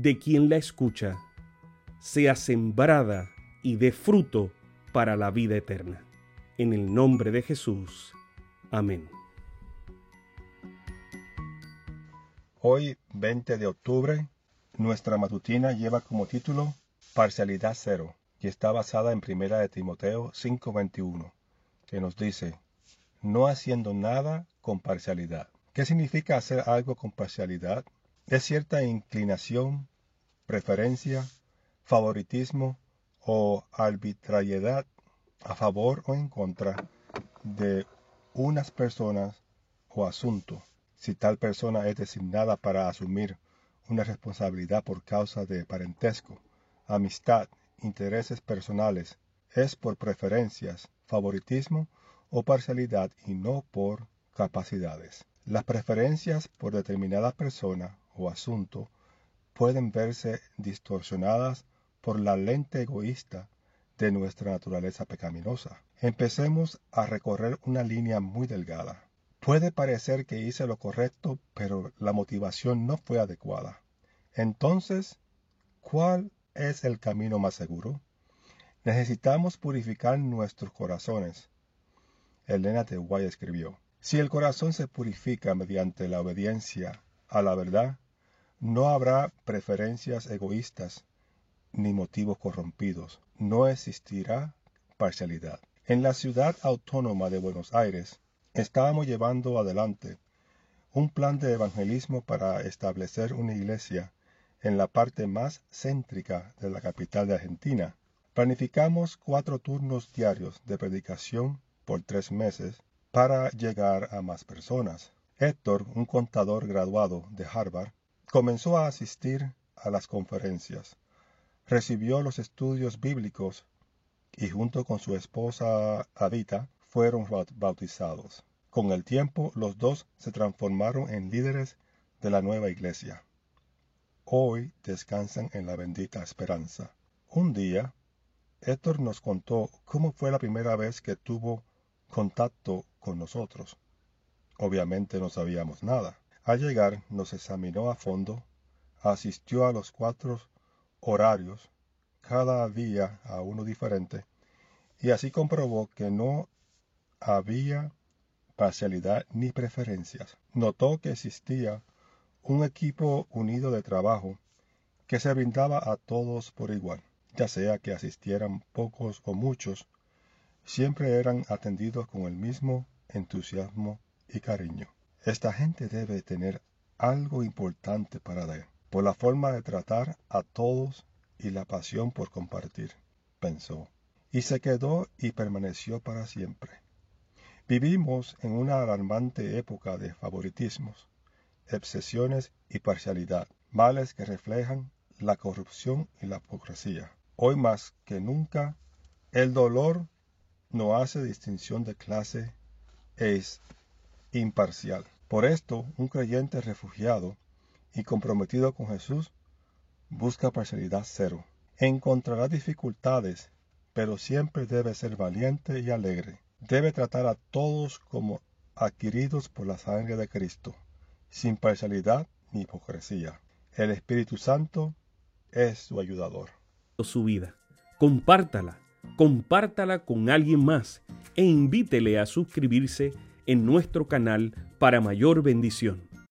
de quien la escucha, sea sembrada y dé fruto para la vida eterna. En el nombre de Jesús. Amén. Hoy, 20 de octubre, nuestra matutina lleva como título Parcialidad Cero y está basada en Primera de Timoteo 5:21, que nos dice, no haciendo nada con parcialidad. ¿Qué significa hacer algo con parcialidad? Es cierta inclinación, preferencia, favoritismo o arbitrariedad a favor o en contra de unas personas o asunto, si tal persona es designada para asumir una responsabilidad por causa de parentesco, amistad, intereses personales, es por preferencias, favoritismo o parcialidad y no por capacidades. Las preferencias por determinada persona o asunto pueden verse distorsionadas por la lente egoísta de nuestra naturaleza pecaminosa. Empecemos a recorrer una línea muy delgada. Puede parecer que hice lo correcto, pero la motivación no fue adecuada. Entonces, ¿cuál es el camino más seguro? Necesitamos purificar nuestros corazones. Elena de Guay escribió, Si el corazón se purifica mediante la obediencia a la verdad, no habrá preferencias egoístas ni motivos corrompidos. No existirá parcialidad. En la ciudad autónoma de Buenos Aires, estábamos llevando adelante un plan de evangelismo para establecer una iglesia en la parte más céntrica de la capital de Argentina. Planificamos cuatro turnos diarios de predicación por tres meses para llegar a más personas. Héctor, un contador graduado de Harvard, comenzó a asistir a las conferencias. Recibió los estudios bíblicos y junto con su esposa Adita fueron bautizados. Con el tiempo los dos se transformaron en líderes de la nueva iglesia. Hoy descansan en la bendita esperanza. Un día, Héctor nos contó cómo fue la primera vez que tuvo contacto con nosotros. Obviamente no sabíamos nada. Al llegar nos examinó a fondo, asistió a los cuatro horarios, cada día a uno diferente, y así comprobó que no había parcialidad ni preferencias. Notó que existía un equipo unido de trabajo que se brindaba a todos por igual, ya sea que asistieran pocos o muchos, siempre eran atendidos con el mismo entusiasmo y cariño. Esta gente debe tener algo importante para dar, por la forma de tratar a todos y la pasión por compartir, pensó, y se quedó y permaneció para siempre. Vivimos en una alarmante época de favoritismos, obsesiones y parcialidad, males que reflejan la corrupción y la hipocresía. Hoy más que nunca, el dolor no hace distinción de clase, es imparcial. Por esto, un creyente refugiado y comprometido con Jesús busca parcialidad cero. Encontrará dificultades, pero siempre debe ser valiente y alegre. Debe tratar a todos como adquiridos por la sangre de Cristo, sin parcialidad ni hipocresía. El Espíritu Santo es su ayudador. Su vida. Compártala, compártala con alguien más e invítele a suscribirse en nuestro canal para mayor bendición.